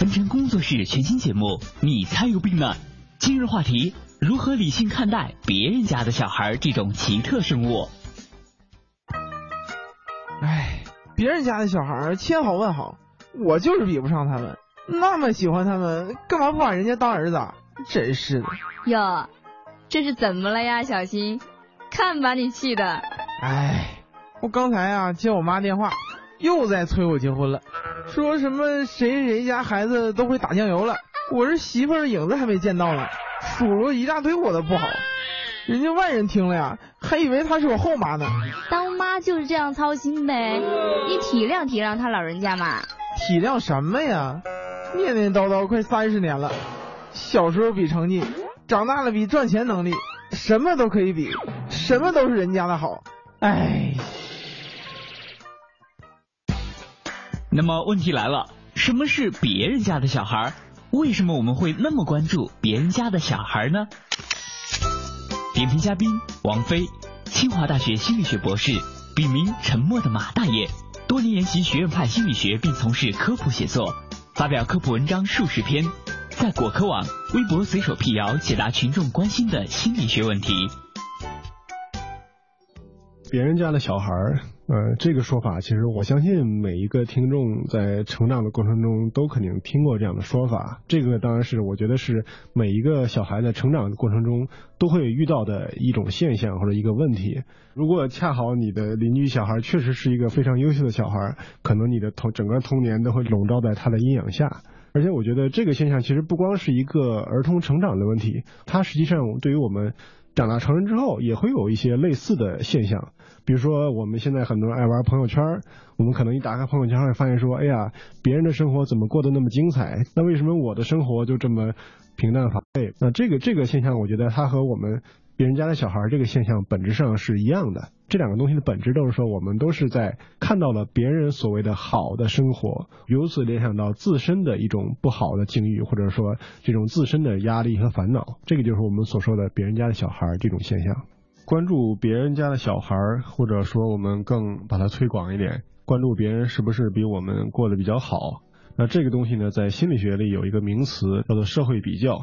分成工作室全新节目，你才有病呢！今日话题：如何理性看待别人家的小孩这种奇特生物？哎，别人家的小孩千好万好，我就是比不上他们。那么喜欢他们，干嘛不把人家当儿子？真是的！哟，这是怎么了呀，小新？看把你气的！哎，我刚才啊接我妈电话，又在催我结婚了。说什么谁谁家孩子都会打酱油了，我这媳妇儿的影子还没见到呢，数落一大堆我的不好，人家外人听了呀，还以为她是我后妈呢。当妈就是这样操心呗，你体谅体谅他老人家嘛。体谅什么呀？念念叨叨快三十年了，小时候比成绩，长大了比赚钱能力，什么都可以比，什么都是人家的好。哎。那么问题来了，什么是别人家的小孩？为什么我们会那么关注别人家的小孩呢？点评嘉宾王菲，清华大学心理学博士，笔名沉默的马大爷，多年研习学院派心理学，并从事科普写作，发表科普文章数十篇，在果壳网、微博随手辟谣，解答群众关心的心理学问题。别人家的小孩。呃，这个说法其实我相信每一个听众在成长的过程中都肯定听过这样的说法。这个当然是我觉得是每一个小孩在成长的过程中都会遇到的一种现象或者一个问题。如果恰好你的邻居小孩确实是一个非常优秀的小孩，可能你的童整个童年都会笼罩在他的阴影下。而且我觉得这个现象其实不光是一个儿童成长的问题，它实际上对于我们。长大成人之后，也会有一些类似的现象，比如说我们现在很多人爱玩朋友圈，我们可能一打开朋友圈会发现说，哎呀，别人的生活怎么过得那么精彩？那为什么我的生活就这么平淡乏味？那这个这个现象，我觉得它和我们。别人家的小孩这个现象本质上是一样的，这两个东西的本质都是说，我们都是在看到了别人所谓的好的生活，由此联想到自身的一种不好的境遇，或者说这种自身的压力和烦恼，这个就是我们所说的别人家的小孩这种现象。关注别人家的小孩，或者说我们更把它推广一点，关注别人是不是比我们过得比较好。那这个东西呢，在心理学里有一个名词叫做社会比较。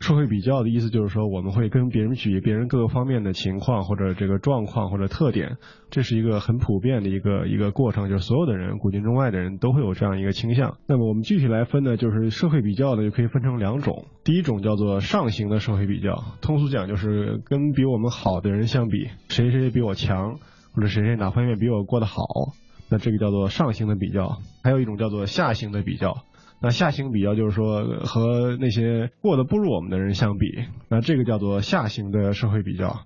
社会比较的意思就是说，我们会跟别人比别人各个方面的情况或者这个状况或者特点，这是一个很普遍的一个一个过程，就是所有的人，古今中外的人都会有这样一个倾向。那么我们具体来分呢，就是社会比较呢，就可以分成两种。第一种叫做上行的社会比较，通俗讲就是跟比我们好的人相比，谁谁比我强，或者谁谁哪方面比我过得好，那这个叫做上行的比较。还有一种叫做下行的比较。那下行比较就是说和那些过得不如我们的人相比，那这个叫做下行的社会比较。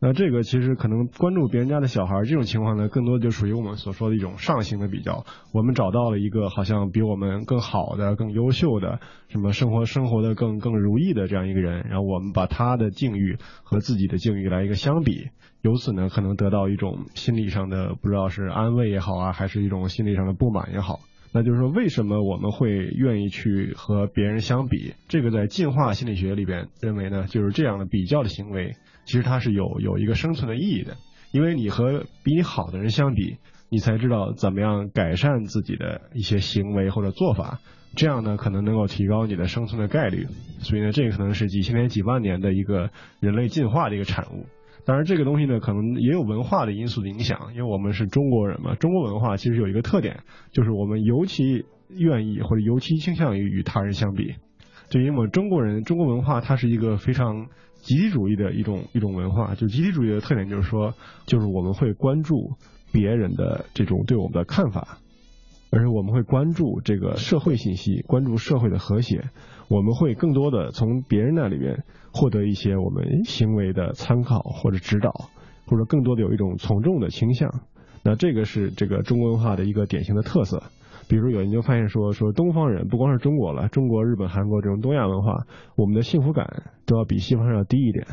那这个其实可能关注别人家的小孩这种情况呢，更多就属于我们所说的一种上行的比较。我们找到了一个好像比我们更好的、更优秀的，什么生活生活的更更如意的这样一个人，然后我们把他的境遇和自己的境遇来一个相比，由此呢可能得到一种心理上的不知道是安慰也好啊，还是一种心理上的不满也好。那就是说，为什么我们会愿意去和别人相比？这个在进化心理学里边认为呢，就是这样的比较的行为，其实它是有有一个生存的意义的。因为你和比你好的人相比，你才知道怎么样改善自己的一些行为或者做法，这样呢可能能够提高你的生存的概率。所以呢，这个可能是几千年、几万年的一个人类进化的一个产物。当然，这个东西呢，可能也有文化的因素的影响，因为我们是中国人嘛。中国文化其实有一个特点，就是我们尤其愿意或者尤其倾向于与他人相比。就因为我们中国人，中国文化它是一个非常集体主义的一种一种文化。就集体主义的特点就是说，就是我们会关注别人的这种对我们的看法。而且我们会关注这个社会信息，关注社会的和谐，我们会更多的从别人那里面获得一些我们行为的参考或者指导，或者更多的有一种从众的倾向。那这个是这个中国文化的一个典型的特色。比如有研究发现说，说东方人不光是中国了，中国、日本、韩国这种东亚文化，我们的幸福感都要比西方人要低一点。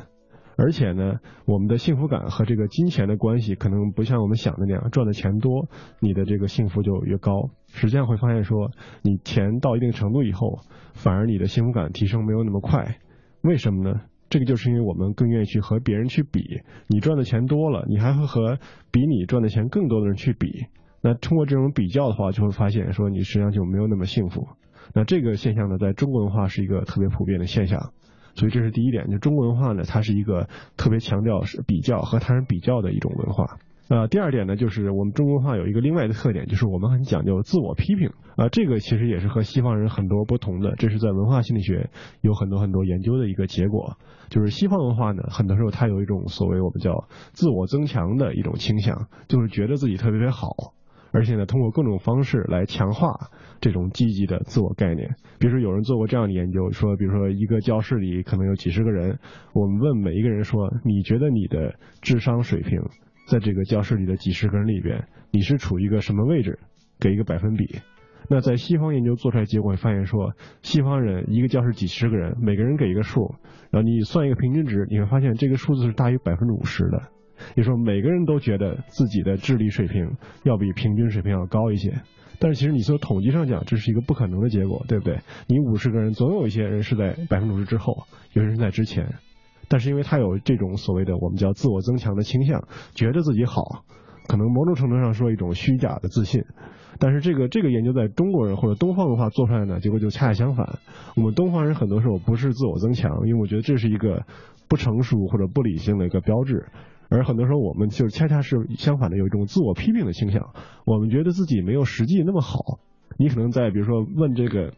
而且呢，我们的幸福感和这个金钱的关系可能不像我们想的那样，赚的钱多，你的这个幸福就越高。实际上会发现说，你钱到一定程度以后，反而你的幸福感提升没有那么快。为什么呢？这个就是因为我们更愿意去和别人去比。你赚的钱多了，你还会和比你赚的钱更多的人去比。那通过这种比较的话，就会发现说，你实际上就没有那么幸福。那这个现象呢，在中国文化是一个特别普遍的现象。所以这是第一点，就中国文化呢，它是一个特别强调是比较和他人比较的一种文化。呃，第二点呢，就是我们中国文化有一个另外的特点，就是我们很讲究自我批评。啊，这个其实也是和西方人很多不同的，这是在文化心理学有很多很多研究的一个结果。就是西方文化呢，很多时候它有一种所谓我们叫自我增强的一种倾向，就是觉得自己特别特别好，而且呢，通过各种方式来强化这种积极的自我概念。比如说，有人做过这样的研究，说，比如说一个教室里可能有几十个人，我们问每一个人说，你觉得你的智商水平？在这个教室里的几十个人里边，你是处于一个什么位置？给一个百分比。那在西方研究做出来结果，发现说，西方人一个教室几十个人，每个人给一个数，然后你算一个平均值，你会发现这个数字是大于百分之五十的。你说每个人都觉得自己的智力水平要比平均水平要高一些。但是其实你从统计上讲，这是一个不可能的结果，对不对？你五十个人，总有一些人是在百分之五十之后，有些人在之前。但是因为他有这种所谓的我们叫自我增强的倾向，觉得自己好，可能某种程度上说一种虚假的自信。但是这个这个研究在中国人或者东方文化做出来呢，结果就恰恰相反。我们东方人很多时候不是自我增强，因为我觉得这是一个不成熟或者不理性的一个标志。而很多时候我们就恰恰是相反的，有一种自我批评的倾向。我们觉得自己没有实际那么好。你可能在比如说问这个。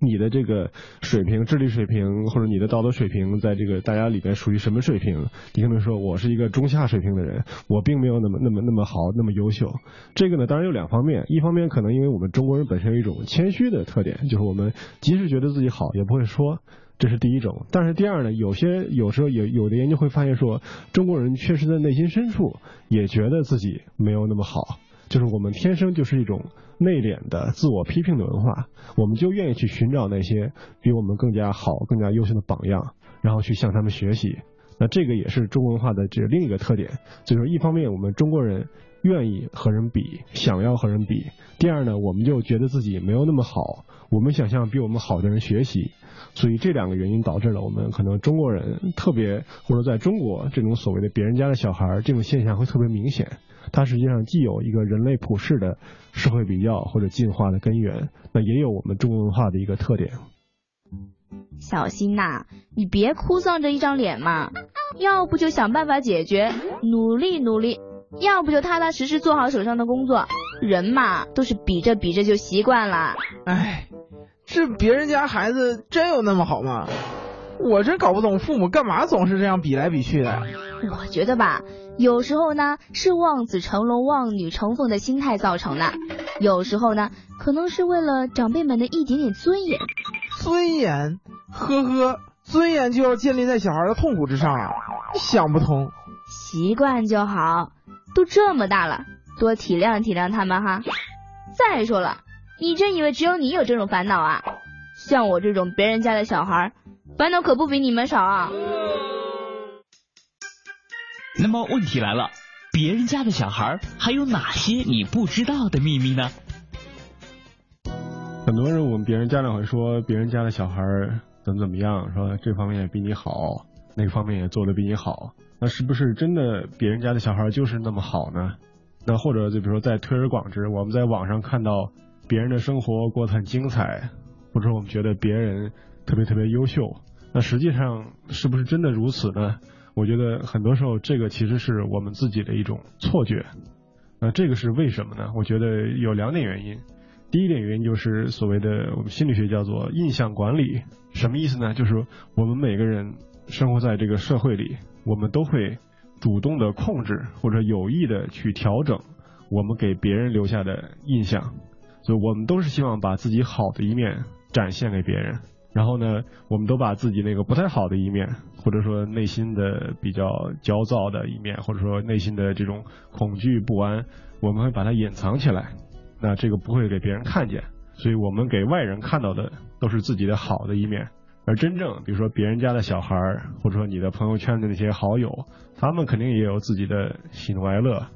你的这个水平、智力水平或者你的道德水平，在这个大家里边属于什么水平？你可能说我是一个中下水平的人，我并没有那么、那么、那么好、那么优秀。这个呢，当然有两方面，一方面可能因为我们中国人本身有一种谦虚的特点，就是我们即使觉得自己好，也不会说，这是第一种。但是第二呢，有些有时候有有的研究会发现说，中国人确实在内心深处也觉得自己没有那么好。就是我们天生就是一种内敛的自我批评的文化，我们就愿意去寻找那些比我们更加好、更加优秀的榜样，然后去向他们学习。那这个也是中国文化的这另一个特点。所以说，一方面我们中国人愿意和人比，想要和人比；第二呢，我们就觉得自己没有那么好，我们想向比我们好的人学习。所以这两个原因导致了我们可能中国人特别，或者在中国这种所谓的别人家的小孩这种现象会特别明显。它实际上既有一个人类普世的社会比较或者进化的根源，那也有我们中国文化的一个特点。小心呐，你别哭丧着一张脸嘛，要不就想办法解决，努力努力；要不就踏踏实实做好手上的工作。人嘛，都是比着比着就习惯了。哎，这别人家孩子真有那么好吗？我真搞不懂父母干嘛总是这样比来比去的。我觉得吧。有时候呢是望子成龙、望女成凤的心态造成的，有时候呢可能是为了长辈们的一点点尊严。尊严？呵呵，尊严就要建立在小孩的痛苦之上啊！想不通。习惯就好，都这么大了，多体谅体谅他们哈。再说了，你真以为只有你有这种烦恼啊？像我这种别人家的小孩，烦恼可不比你们少啊。那么问题来了，别人家的小孩还有哪些你不知道的秘密呢？很多人我们别人家长会说，别人家的小孩怎么怎么样，说这方面也比你好，那个方面也做的比你好，那是不是真的别人家的小孩就是那么好呢？那或者就比如说在推而广之，我们在网上看到别人的生活过得很精彩，或者我们觉得别人特别特别优秀，那实际上是不是真的如此呢？我觉得很多时候，这个其实是我们自己的一种错觉。那这个是为什么呢？我觉得有两点原因。第一点原因就是所谓的我们心理学叫做印象管理。什么意思呢？就是我们每个人生活在这个社会里，我们都会主动的控制或者有意的去调整我们给别人留下的印象。所以我们都是希望把自己好的一面展现给别人。然后呢，我们都把自己那个不太好的一面，或者说内心的比较焦躁的一面，或者说内心的这种恐惧不安，我们会把它隐藏起来。那这个不会给别人看见，所以我们给外人看到的都是自己的好的一面。而真正，比如说别人家的小孩，或者说你的朋友圈的那些好友，他们肯定也有自己的喜怒哀乐，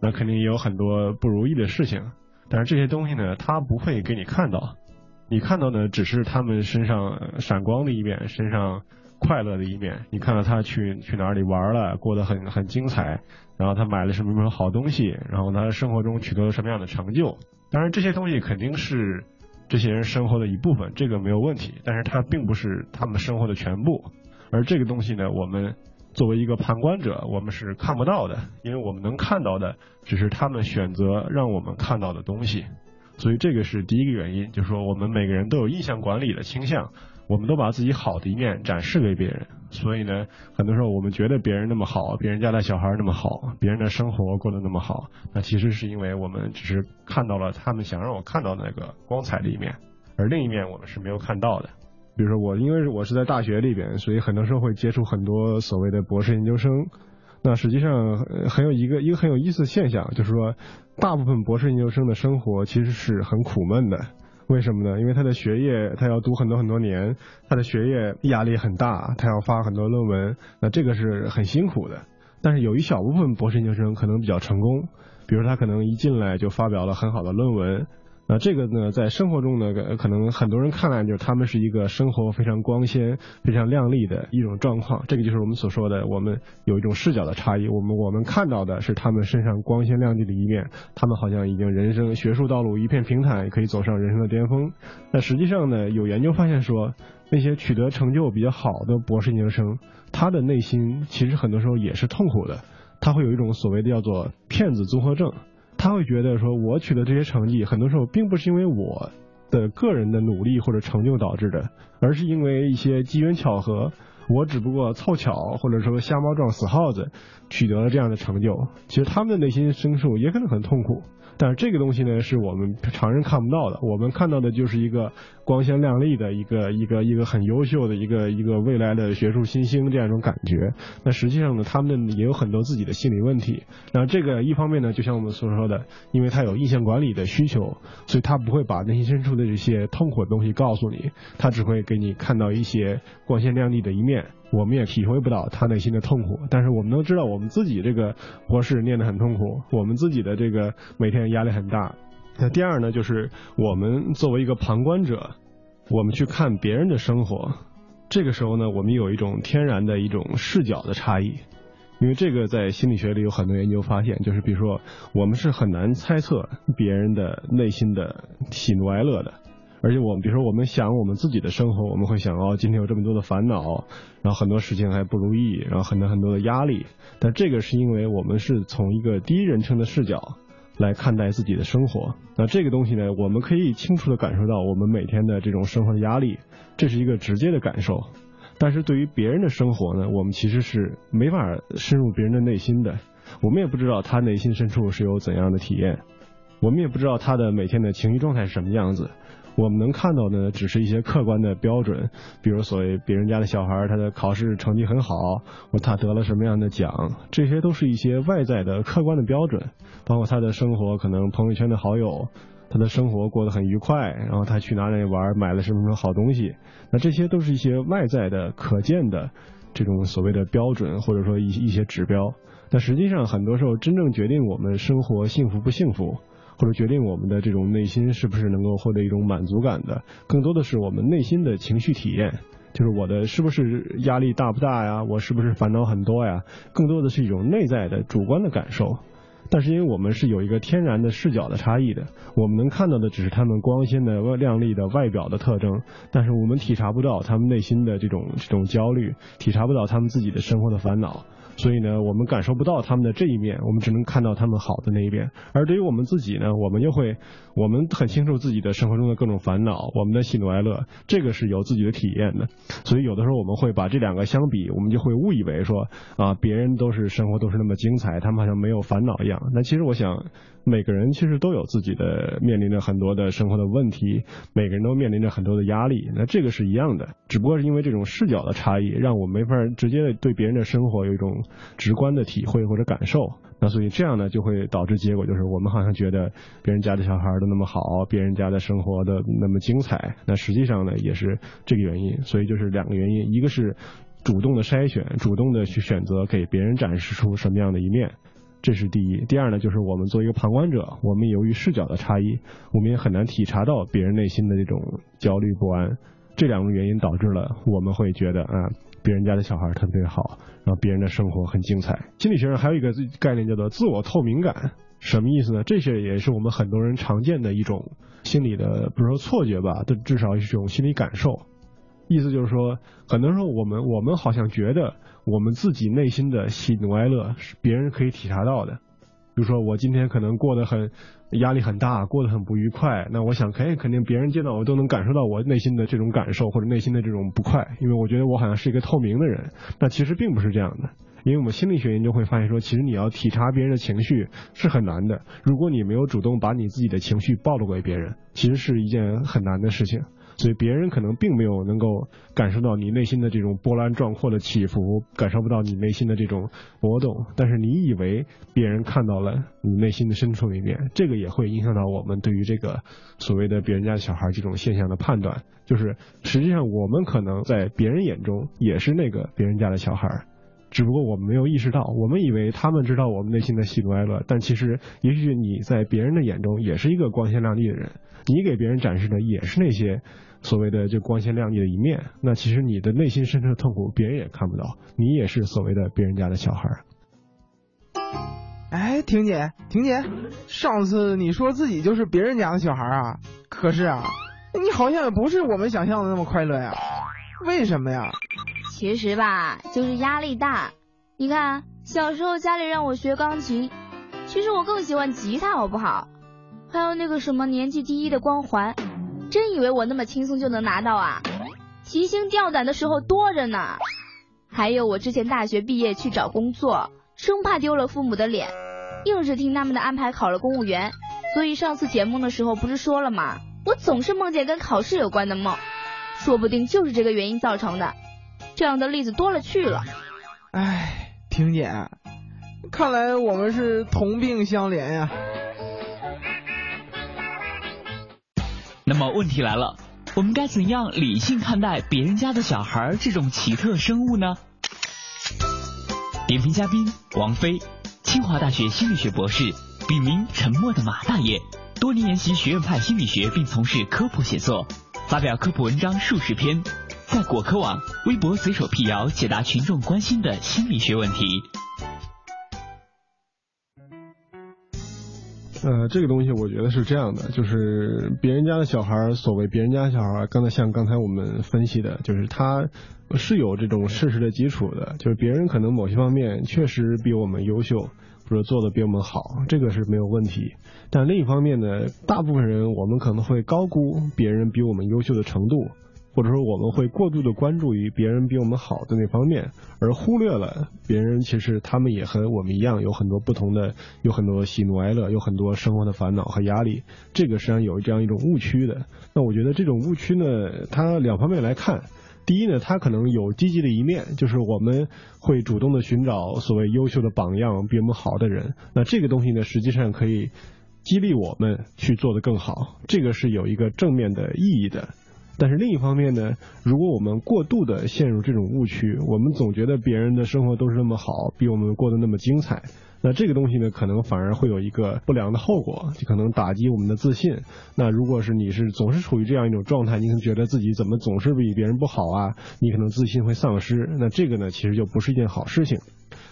那肯定也有很多不如意的事情。但是这些东西呢，他不会给你看到。你看到的只是他们身上闪光的一面，身上快乐的一面。你看到他去去哪里玩了，过得很很精彩，然后他买了什么什么好东西，然后他生活中取得了什么样的成就。当然这些东西肯定是这些人生活的一部分，这个没有问题。但是它并不是他们生活的全部，而这个东西呢，我们作为一个旁观者，我们是看不到的，因为我们能看到的只是他们选择让我们看到的东西。所以这个是第一个原因，就是说我们每个人都有印象管理的倾向，我们都把自己好的一面展示给别人。所以呢，很多时候我们觉得别人那么好，别人家的小孩那么好，别人的生活过得那么好，那其实是因为我们只是看到了他们想让我看到那个光彩的一面，而另一面我们是没有看到的。比如说我，因为我是在大学里边，所以很多时候会接触很多所谓的博士研究生。那实际上很有一个一个很有意思的现象，就是说，大部分博士研究生的生活其实是很苦闷的。为什么呢？因为他的学业他要读很多很多年，他的学业压力很大，他要发很多论文，那这个是很辛苦的。但是有一小部分博士研究生可能比较成功，比如他可能一进来就发表了很好的论文。那这个呢，在生活中呢，可能很多人看来就是他们是一个生活非常光鲜、非常亮丽的一种状况。这个就是我们所说的，我们有一种视角的差异。我们我们看到的是他们身上光鲜亮丽的一面，他们好像已经人生学术道路一片平坦，可以走上人生的巅峰。那实际上呢，有研究发现说，那些取得成就比较好的博士研究生，他的内心其实很多时候也是痛苦的，他会有一种所谓的叫做骗子综合症。他会觉得说，我取得这些成绩，很多时候并不是因为我的个人的努力或者成就导致的，而是因为一些机缘巧合，我只不过凑巧或者说瞎猫撞死耗子，取得了这样的成就。其实他们的内心深处也可能很痛苦。但是这个东西呢，是我们常人看不到的。我们看到的就是一个光鲜亮丽的一个一个一个很优秀的一个一个未来的学术新星这样一种感觉。那实际上呢，他们也有很多自己的心理问题。那这个一方面呢，就像我们所说的，因为他有印象管理的需求，所以他不会把内心深处的这些痛苦的东西告诉你，他只会给你看到一些光鲜亮丽的一面。我们也体会不到他内心的痛苦，但是我们能知道我们自己这个博士念得很痛苦，我们自己的这个每天压力很大。那第二呢，就是我们作为一个旁观者，我们去看别人的生活，这个时候呢，我们有一种天然的一种视角的差异，因为这个在心理学里有很多研究发现，就是比如说我们是很难猜测别人的内心的喜怒哀乐的。而且我们，比如说，我们想我们自己的生活，我们会想哦，今天有这么多的烦恼，然后很多事情还不如意，然后很多很多的压力。但这个是因为我们是从一个第一人称的视角来看待自己的生活。那这个东西呢，我们可以清楚的感受到我们每天的这种生活的压力，这是一个直接的感受。但是对于别人的生活呢，我们其实是没法深入别人的内心的，我们也不知道他内心深处是有怎样的体验，我们也不知道他的每天的情绪状态是什么样子。我们能看到的只是一些客观的标准，比如所谓别人家的小孩他的考试成绩很好，或他得了什么样的奖，这些都是一些外在的客观的标准。包括他的生活，可能朋友圈的好友，他的生活过得很愉快，然后他去哪里玩，买了什么什么好东西，那这些都是一些外在的可见的这种所谓的标准，或者说一一些指标。但实际上，很多时候真正决定我们生活幸福不幸福。或者决定我们的这种内心是不是能够获得一种满足感的，更多的是我们内心的情绪体验，就是我的是不是压力大不大呀？我是不是烦恼很多呀？更多的是一种内在的主观的感受。但是因为我们是有一个天然的视角的差异的，我们能看到的只是他们光鲜的、亮丽的外表的特征，但是我们体察不到他们内心的这种这种焦虑，体察不到他们自己的生活的烦恼。所以呢，我们感受不到他们的这一面，我们只能看到他们好的那一面。而对于我们自己呢，我们就会，我们很清楚自己的生活中的各种烦恼，我们的喜怒哀乐，这个是有自己的体验的。所以有的时候我们会把这两个相比，我们就会误以为说啊，别人都是生活都是那么精彩，他们好像没有烦恼一样。那其实我想。每个人其实都有自己的面临着很多的生活的问题，每个人都面临着很多的压力，那这个是一样的，只不过是因为这种视角的差异，让我没法直接的对别人的生活有一种直观的体会或者感受，那所以这样呢就会导致结果就是我们好像觉得别人家的小孩都那么好，别人家的生活的那么精彩，那实际上呢也是这个原因，所以就是两个原因，一个是主动的筛选，主动的去选择给别人展示出什么样的一面。这是第一，第二呢，就是我们作为一个旁观者，我们由于视角的差异，我们也很难体察到别人内心的这种焦虑不安。这两个原因导致了我们会觉得啊，别人家的小孩特别好，然后别人的生活很精彩。心理学上还有一个概念叫做自我透明感。什么意思呢？这些也是我们很多人常见的一种心理的，不是说错觉吧，但至少是一种心理感受。意思就是说，很多时候我们我们好像觉得我们自己内心的喜怒哀乐是别人可以体察到的。比如说我今天可能过得很压力很大，过得很不愉快，那我想肯定肯定别人见到我都能感受到我内心的这种感受或者内心的这种不快，因为我觉得我好像是一个透明的人。那其实并不是这样的，因为我们心理学研究会发现说，其实你要体察别人的情绪是很难的。如果你没有主动把你自己的情绪暴露给别人，其实是一件很难的事情。所以别人可能并没有能够感受到你内心的这种波澜壮阔的起伏，感受不到你内心的这种波动，但是你以为别人看到了你内心的深处一面，这个也会影响到我们对于这个所谓的别人家的小孩这种现象的判断。就是实际上我们可能在别人眼中也是那个别人家的小孩，只不过我们没有意识到，我们以为他们知道我们内心的喜怒哀乐，但其实也许你在别人的眼中也是一个光鲜亮丽的人。你给别人展示的也是那些所谓的就光鲜亮丽的一面，那其实你的内心深处的痛苦别人也看不到，你也是所谓的别人家的小孩。哎，婷姐，婷姐，上次你说自己就是别人家的小孩啊，可是啊，你好像也不是我们想象的那么快乐呀，为什么呀？其实吧，就是压力大。你看，小时候家里让我学钢琴，其实我更喜欢吉他，好不好？还有那个什么年级第一的光环，真以为我那么轻松就能拿到啊？提心吊胆的时候多着呢。还有我之前大学毕业去找工作，生怕丢了父母的脸，硬是听他们的安排考了公务员。所以上次解梦的时候不是说了吗？我总是梦见跟考试有关的梦，说不定就是这个原因造成的。这样的例子多了去了。唉，婷姐，看来我们是同病相怜呀。那么问题来了，我们该怎样理性看待别人家的小孩这种奇特生物呢？点评嘉宾王菲，清华大学心理学博士，笔名沉默的马大爷，多年研习学院派心理学，并从事科普写作，发表科普文章数十篇，在果壳网、微博随手辟谣，解答群众关心的心理学问题。呃，这个东西我觉得是这样的，就是别人家的小孩，所谓别人家小孩，刚才像刚才我们分析的，就是他是有这种事实的基础的，就是别人可能某些方面确实比我们优秀，或者做的比我们好，这个是没有问题。但另一方面呢，大部分人我们可能会高估别人比我们优秀的程度。或者说我们会过度的关注于别人比我们好的那方面，而忽略了别人其实他们也和我们一样有很多不同的，有很多喜怒哀乐，有很多生活的烦恼和压力。这个实际上有这样一种误区的。那我觉得这种误区呢，它两方面来看。第一呢，它可能有积极的一面，就是我们会主动的寻找所谓优秀的榜样，比我们好的人。那这个东西呢，实际上可以激励我们去做得更好，这个是有一个正面的意义的。但是另一方面呢，如果我们过度的陷入这种误区，我们总觉得别人的生活都是那么好，比我们过得那么精彩，那这个东西呢，可能反而会有一个不良的后果，就可能打击我们的自信。那如果是你是总是处于这样一种状态，你可能觉得自己怎么总是比别人不好啊，你可能自信会丧失。那这个呢，其实就不是一件好事情。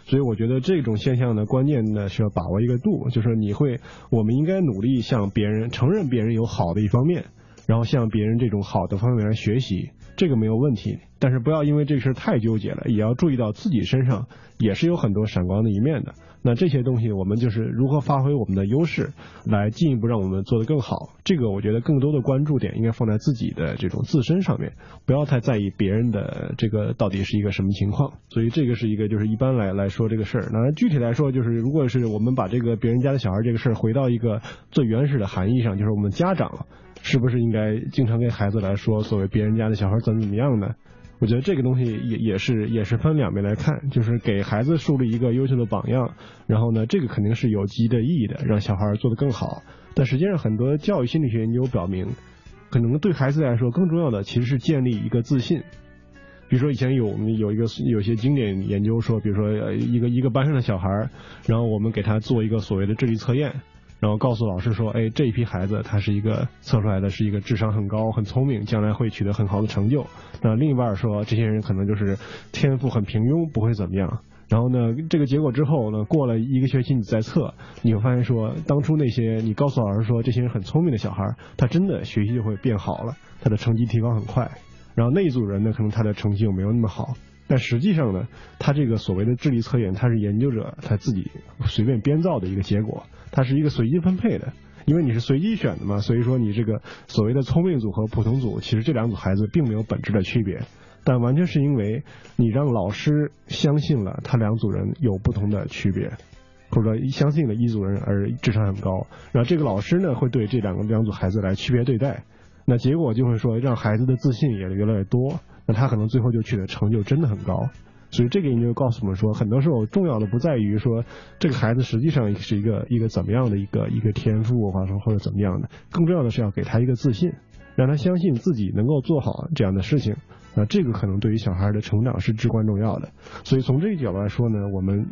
所以我觉得这种现象呢，关键呢是要把握一个度，就是你会，我们应该努力向别人承认别人有好的一方面。然后向别人这种好的方面来学习，这个没有问题。但是不要因为这事太纠结了，也要注意到自己身上也是有很多闪光的一面的。那这些东西，我们就是如何发挥我们的优势，来进一步让我们做得更好。这个我觉得更多的关注点应该放在自己的这种自身上面，不要太在意别人的这个到底是一个什么情况。所以这个是一个就是一般来来说这个事儿。那具体来说，就是如果是我们把这个别人家的小孩这个事儿回到一个最原始的含义上，就是我们家长。是不是应该经常给孩子来说所谓别人家的小孩怎么怎么样呢？我觉得这个东西也也是也是分两面来看，就是给孩子树立一个优秀的榜样，然后呢，这个肯定是有积极的意义的，让小孩做得更好。但实际上，很多教育心理学研究表明，可能对孩子来说更重要的其实是建立一个自信。比如说以前有有一个有些经典研究说，比如说一个一个班上的小孩，然后我们给他做一个所谓的智力测验。然后告诉老师说，哎，这一批孩子他是一个测出来的是一个智商很高、很聪明，将来会取得很好的成就。那另一半说，这些人可能就是天赋很平庸，不会怎么样。然后呢，这个结果之后呢，过了一个学期你再测，你会发现说，当初那些你告诉老师说这些人很聪明的小孩，他真的学习就会变好了，他的成绩提高很快。然后那一组人呢，可能他的成绩就没有那么好。但实际上呢，他这个所谓的智力测验，他是研究者他自己随便编造的一个结果，它是一个随机分配的，因为你是随机选的嘛，所以说你这个所谓的聪明组和普通组，其实这两组孩子并没有本质的区别。但完全是因为你让老师相信了他两组人有不同的区别，或者说相信了一组人而智商很高，然后这个老师呢会对这两个两组孩子来区别对待，那结果就会说让孩子的自信也越来越多，那他可能最后就取得成就真的很高。所以这个研究告诉我们说，很多时候重要的不在于说这个孩子实际上是一个一个怎么样的一个一个天赋，或者说或者怎么样的，更重要的是要给他一个自信，让他相信自己能够做好这样的事情。那这个可能对于小孩的成长是至关重要的，所以从这个角度来说呢，我们。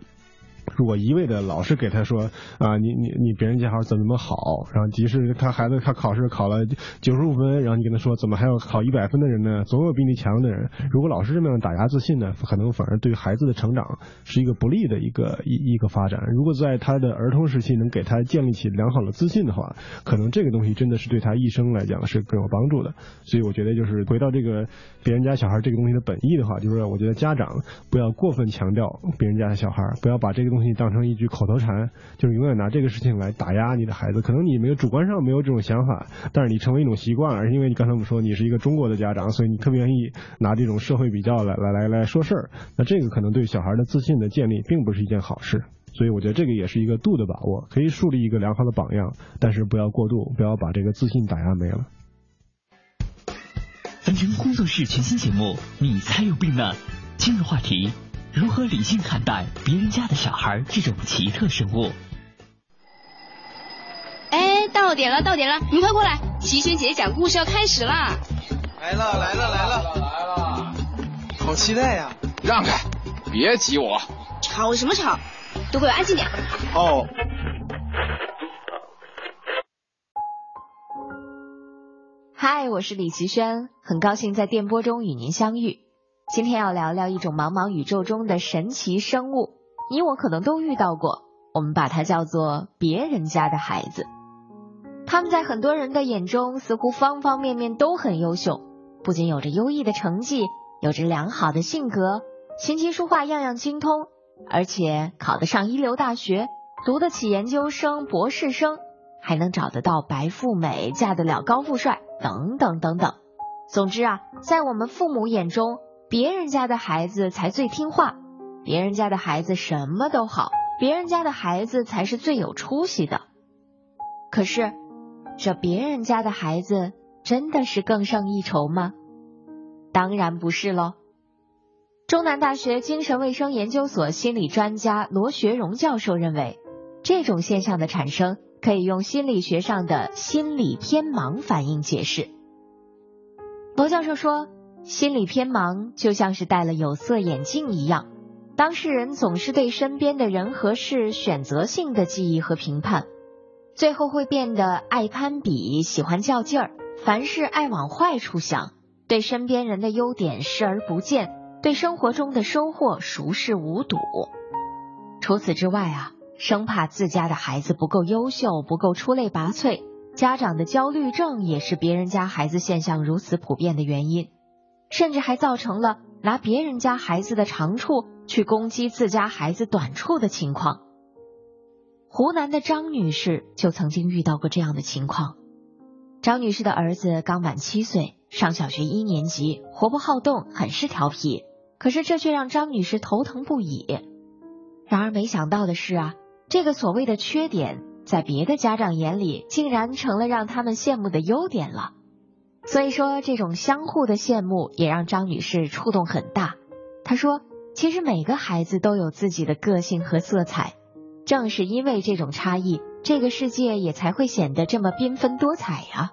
如果一味的老是给他说啊，你你你别人家孩子怎么怎么好，然后即使他孩子他考试考了九十五分，然后你跟他说怎么还有考一百分的人呢？总有比你强的人。如果老是这么样打压自信呢，可能反而对孩子的成长是一个不利的一个一一个发展。如果在他的儿童时期能给他建立起良好的自信的话，可能这个东西真的是对他一生来讲是更有帮助的。所以我觉得就是回到这个别人家小孩这个东西的本意的话，就是我觉得家长不要过分强调别人家的小孩，不要把这个东西。东西当成一句口头禅，就是永远拿这个事情来打压你的孩子。可能你没有主观上没有这种想法，但是你成为一种习惯了。而因为你刚才我们说你是一个中国的家长，所以你特别愿意拿这种社会比较来来来来说事儿。那这个可能对小孩的自信的建立并不是一件好事。所以我觉得这个也是一个度的把握，可以树立一个良好的榜样，但是不要过度，不要把这个自信打压没了。凡尘工作室全新节目，你才有病呢！今日话题。如何理性看待别人家的小孩这种奇特生物？哎，到点了，到点了，你快过来！齐轩姐讲故事要开始啦！来了，来了，来了，来了！好期待呀！让开，别挤我！吵什么吵？都给我安静点！哦。嗨，我是李奇轩，很高兴在电波中与您相遇。今天要聊聊一种茫茫宇宙中的神奇生物，你我可能都遇到过，我们把它叫做别人家的孩子。他们在很多人的眼中似乎方方面面都很优秀，不仅有着优异的成绩，有着良好的性格，琴棋书画样样精通，而且考得上一流大学，读得起研究生、博士生，还能找得到白富美，嫁得了高富帅，等等等等。总之啊，在我们父母眼中，别人家的孩子才最听话，别人家的孩子什么都好，别人家的孩子才是最有出息的。可是，这别人家的孩子真的是更胜一筹吗？当然不是喽。中南大学精神卫生研究所心理专家罗学荣教授认为，这种现象的产生可以用心理学上的心理偏盲反应解释。罗教授说。心理偏盲就像是戴了有色眼镜一样，当事人总是对身边的人和事选择性的记忆和评判，最后会变得爱攀比、喜欢较劲儿，凡事爱往坏处想，对身边人的优点视而不见，对生活中的收获熟视无睹。除此之外啊，生怕自家的孩子不够优秀、不够出类拔萃，家长的焦虑症也是别人家孩子现象如此普遍的原因。甚至还造成了拿别人家孩子的长处去攻击自家孩子短处的情况。湖南的张女士就曾经遇到过这样的情况。张女士的儿子刚满七岁，上小学一年级，活泼好动，很是调皮。可是这却让张女士头疼不已。然而没想到的是啊，这个所谓的缺点，在别的家长眼里，竟然成了让他们羡慕的优点了。所以说，这种相互的羡慕也让张女士触动很大。她说：“其实每个孩子都有自己的个性和色彩，正是因为这种差异，这个世界也才会显得这么缤纷多彩呀。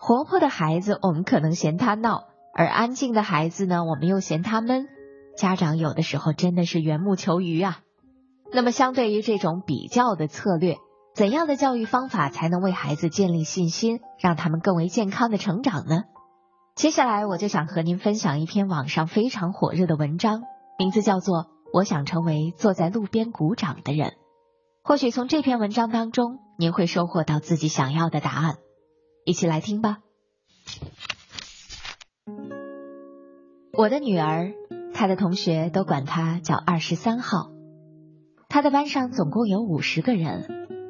活泼的孩子，我们可能嫌他闹；而安静的孩子呢，我们又嫌他闷。家长有的时候真的是缘木求鱼啊。那么，相对于这种比较的策略。”怎样的教育方法才能为孩子建立信心，让他们更为健康的成长呢？接下来我就想和您分享一篇网上非常火热的文章，名字叫做《我想成为坐在路边鼓掌的人。或许从这篇文章当中，您会收获到自己想要的答案。一起来听吧。我的女儿，她的同学都管她叫二十三号。她的班上总共有五十个人，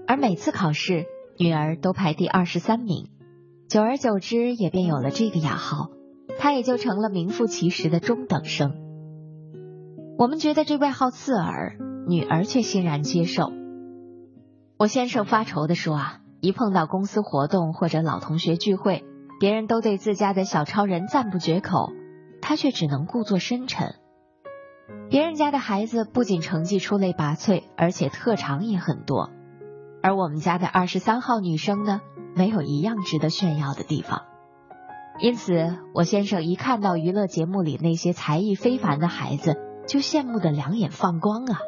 而每次考试，女儿都排第二十三名。久而久之，也便有了这个雅号，她也就成了名副其实的中等生。我们觉得这外号刺耳，女儿却欣然接受。我先生发愁的说啊，一碰到公司活动或者老同学聚会，别人都对自家的小超人赞不绝口。他却只能故作深沉。别人家的孩子不仅成绩出类拔萃，而且特长也很多，而我们家的二十三号女生呢，没有一样值得炫耀的地方。因此，我先生一看到娱乐节目里那些才艺非凡的孩子，就羡慕的两眼放光啊。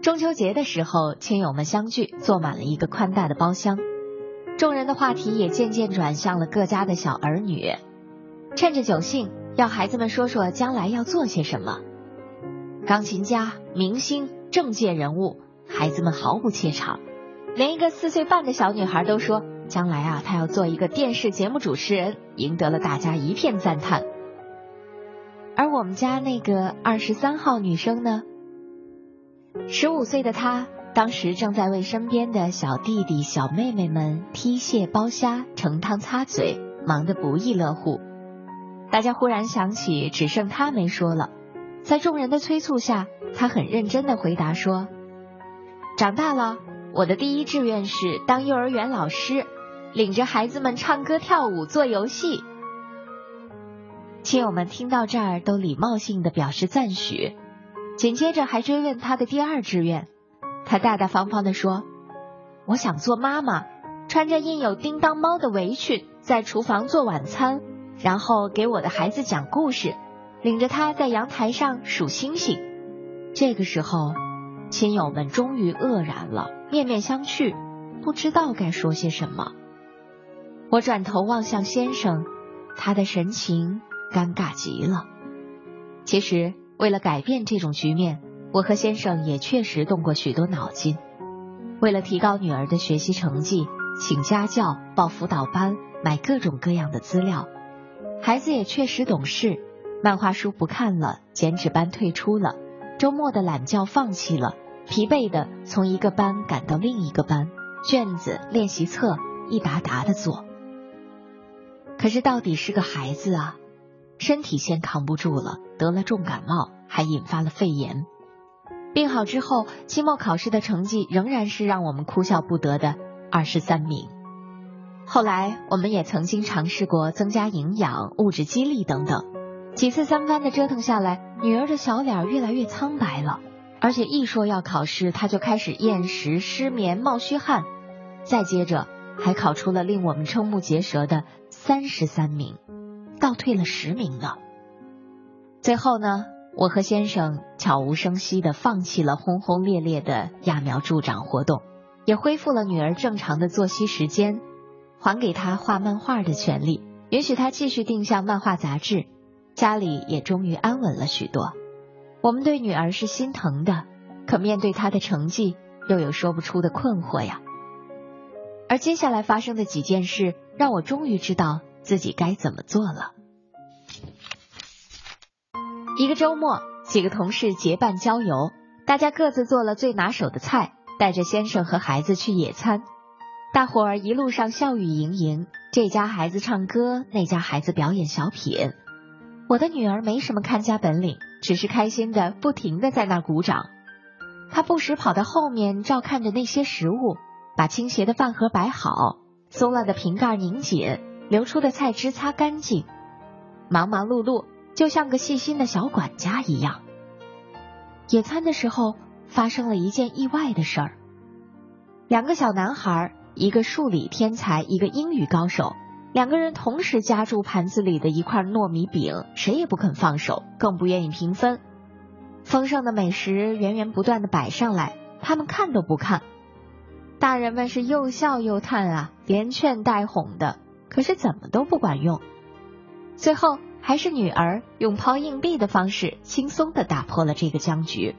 中秋节的时候，亲友们相聚，坐满了一个宽大的包厢，众人的话题也渐渐转向了各家的小儿女。趁着酒兴，要孩子们说说将来要做些什么。钢琴家、明星、政界人物，孩子们毫不怯场。连一个四岁半的小女孩都说，将来啊，她要做一个电视节目主持人，赢得了大家一片赞叹。而我们家那个二十三号女生呢，十五岁的她，当时正在为身边的小弟弟、小妹妹们剔蟹、剥虾、盛汤、擦嘴，忙得不亦乐乎。大家忽然想起，只剩她没说了。在众人的催促下，她很认真的回答说：“长大了，我的第一志愿是当幼儿园老师，领着孩子们唱歌、跳舞、做游戏。”亲友们听到这儿，都礼貌性的表示赞许，紧接着还追问他的第二志愿。他大大方方的说：“我想做妈妈，穿着印有叮当猫的围裙，在厨房做晚餐。”然后给我的孩子讲故事，领着他在阳台上数星星。这个时候，亲友们终于愕然了，面面相觑，不知道该说些什么。我转头望向先生，他的神情尴尬极了。其实，为了改变这种局面，我和先生也确实动过许多脑筋。为了提高女儿的学习成绩，请家教、报辅导班、买各种各样的资料。孩子也确实懂事，漫画书不看了，剪纸班退出了，周末的懒觉放弃了，疲惫的从一个班赶到另一个班，卷子、练习册一沓沓的做。可是到底是个孩子啊，身体先扛不住了，得了重感冒，还引发了肺炎。病好之后，期末考试的成绩仍然是让我们哭笑不得的二十三名。后来，我们也曾经尝试过增加营养、物质激励等等，几次三番的折腾下来，女儿的小脸越来越苍白了，而且一说要考试，他就开始厌食、失眠、冒虚汗，再接着还考出了令我们瞠目结舌的三十三名，倒退了十名呢。最后呢，我和先生悄无声息的放弃了轰轰烈烈的揠苗助长活动，也恢复了女儿正常的作息时间。还给她画漫画的权利，允许她继续定向漫画杂志，家里也终于安稳了许多。我们对女儿是心疼的，可面对她的成绩，又有说不出的困惑呀。而接下来发生的几件事，让我终于知道自己该怎么做了。一个周末，几个同事结伴郊游，大家各自做了最拿手的菜，带着先生和孩子去野餐。大伙儿一路上笑语盈盈，这家孩子唱歌，那家孩子表演小品。我的女儿没什么看家本领，只是开心的不停的在那鼓掌。他不时跑到后面照看着那些食物，把倾斜的饭盒摆好，松了的瓶盖拧紧，流出的菜汁擦干净，忙忙碌碌，就像个细心的小管家一样。野餐的时候发生了一件意外的事儿，两个小男孩。一个数理天才，一个英语高手，两个人同时夹住盘子里的一块糯米饼，谁也不肯放手，更不愿意平分。丰盛的美食源源不断的摆上来，他们看都不看。大人们是又笑又叹啊，连劝带哄的，可是怎么都不管用。最后，还是女儿用抛硬币的方式轻松的打破了这个僵局。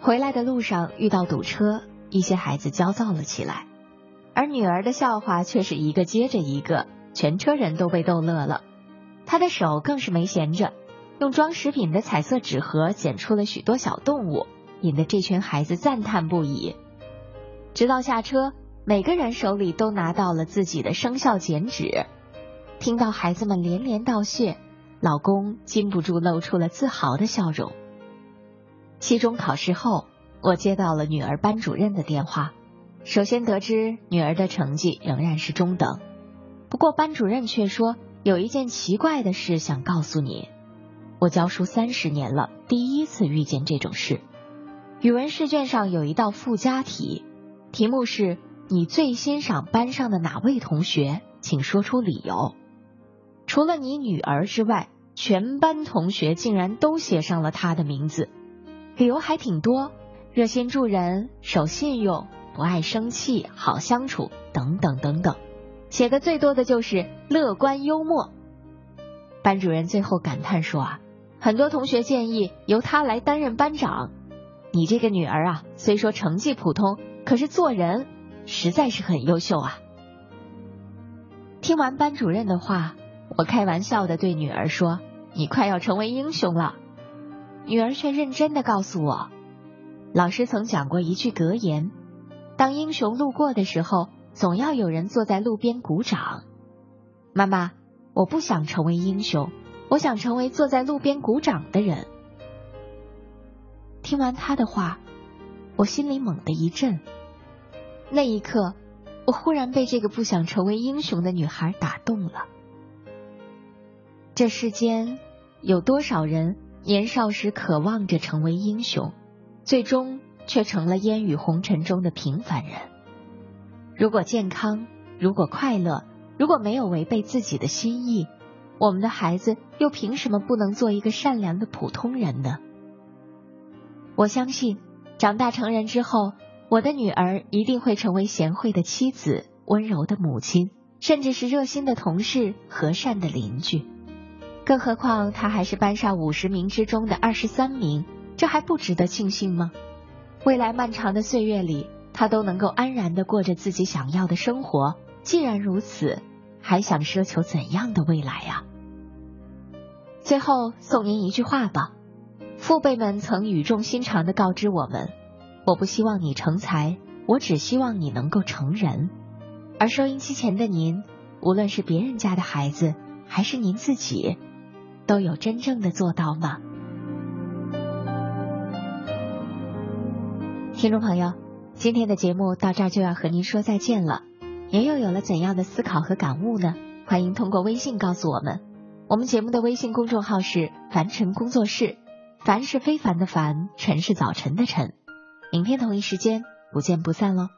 回来的路上遇到堵车，一些孩子焦躁了起来，而女儿的笑话却是一个接着一个，全车人都被逗乐了。她的手更是没闲着，用装食品的彩色纸盒剪出了许多小动物，引得这群孩子赞叹不已。直到下车，每个人手里都拿到了自己的生肖剪纸。听到孩子们连连道谢，老公禁不住露出了自豪的笑容。期中考试后，我接到了女儿班主任的电话。首先得知女儿的成绩仍然是中等，不过班主任却说有一件奇怪的事想告诉你。我教书三十年了，第一次遇见这种事。语文试卷上有一道附加题。题目是你最欣赏班上的哪位同学？请说出理由。除了你女儿之外，全班同学竟然都写上了她的名字，理由还挺多：热心助人、守信用、不爱生气、好相处等等等等。写的最多的就是乐观幽默。班主任最后感叹说啊，很多同学建议由他来担任班长。你这个女儿啊，虽说成绩普通。可是做人实在是很优秀啊！听完班主任的话，我开玩笑的对女儿说：“你快要成为英雄了。”女儿却认真的告诉我：“老师曾讲过一句格言，当英雄路过的时候，总要有人坐在路边鼓掌。”妈妈，我不想成为英雄，我想成为坐在路边鼓掌的人。听完他的话。我心里猛地一震，那一刻，我忽然被这个不想成为英雄的女孩打动了。这世间有多少人年少时渴望着成为英雄，最终却成了烟雨红尘中的平凡人？如果健康，如果快乐，如果没有违背自己的心意，我们的孩子又凭什么不能做一个善良的普通人呢？我相信。长大成人之后，我的女儿一定会成为贤惠的妻子、温柔的母亲，甚至是热心的同事、和善的邻居。更何况她还是班上五十名之中的二十三名，这还不值得庆幸吗？未来漫长的岁月里，他都能够安然的过着自己想要的生活。既然如此，还想奢求怎样的未来呀？最后送您一句话吧。父辈们曾语重心长的告知我们：“我不希望你成才，我只希望你能够成人。”而收音机前的您，无论是别人家的孩子，还是您自己，都有真正的做到吗？听众朋友，今天的节目到这儿就要和您说再见了。您又有了怎样的思考和感悟呢？欢迎通过微信告诉我们。我们节目的微信公众号是“凡尘工作室”。凡是非凡的凡，尘是早晨的晨。明天同一时间不见不散喽。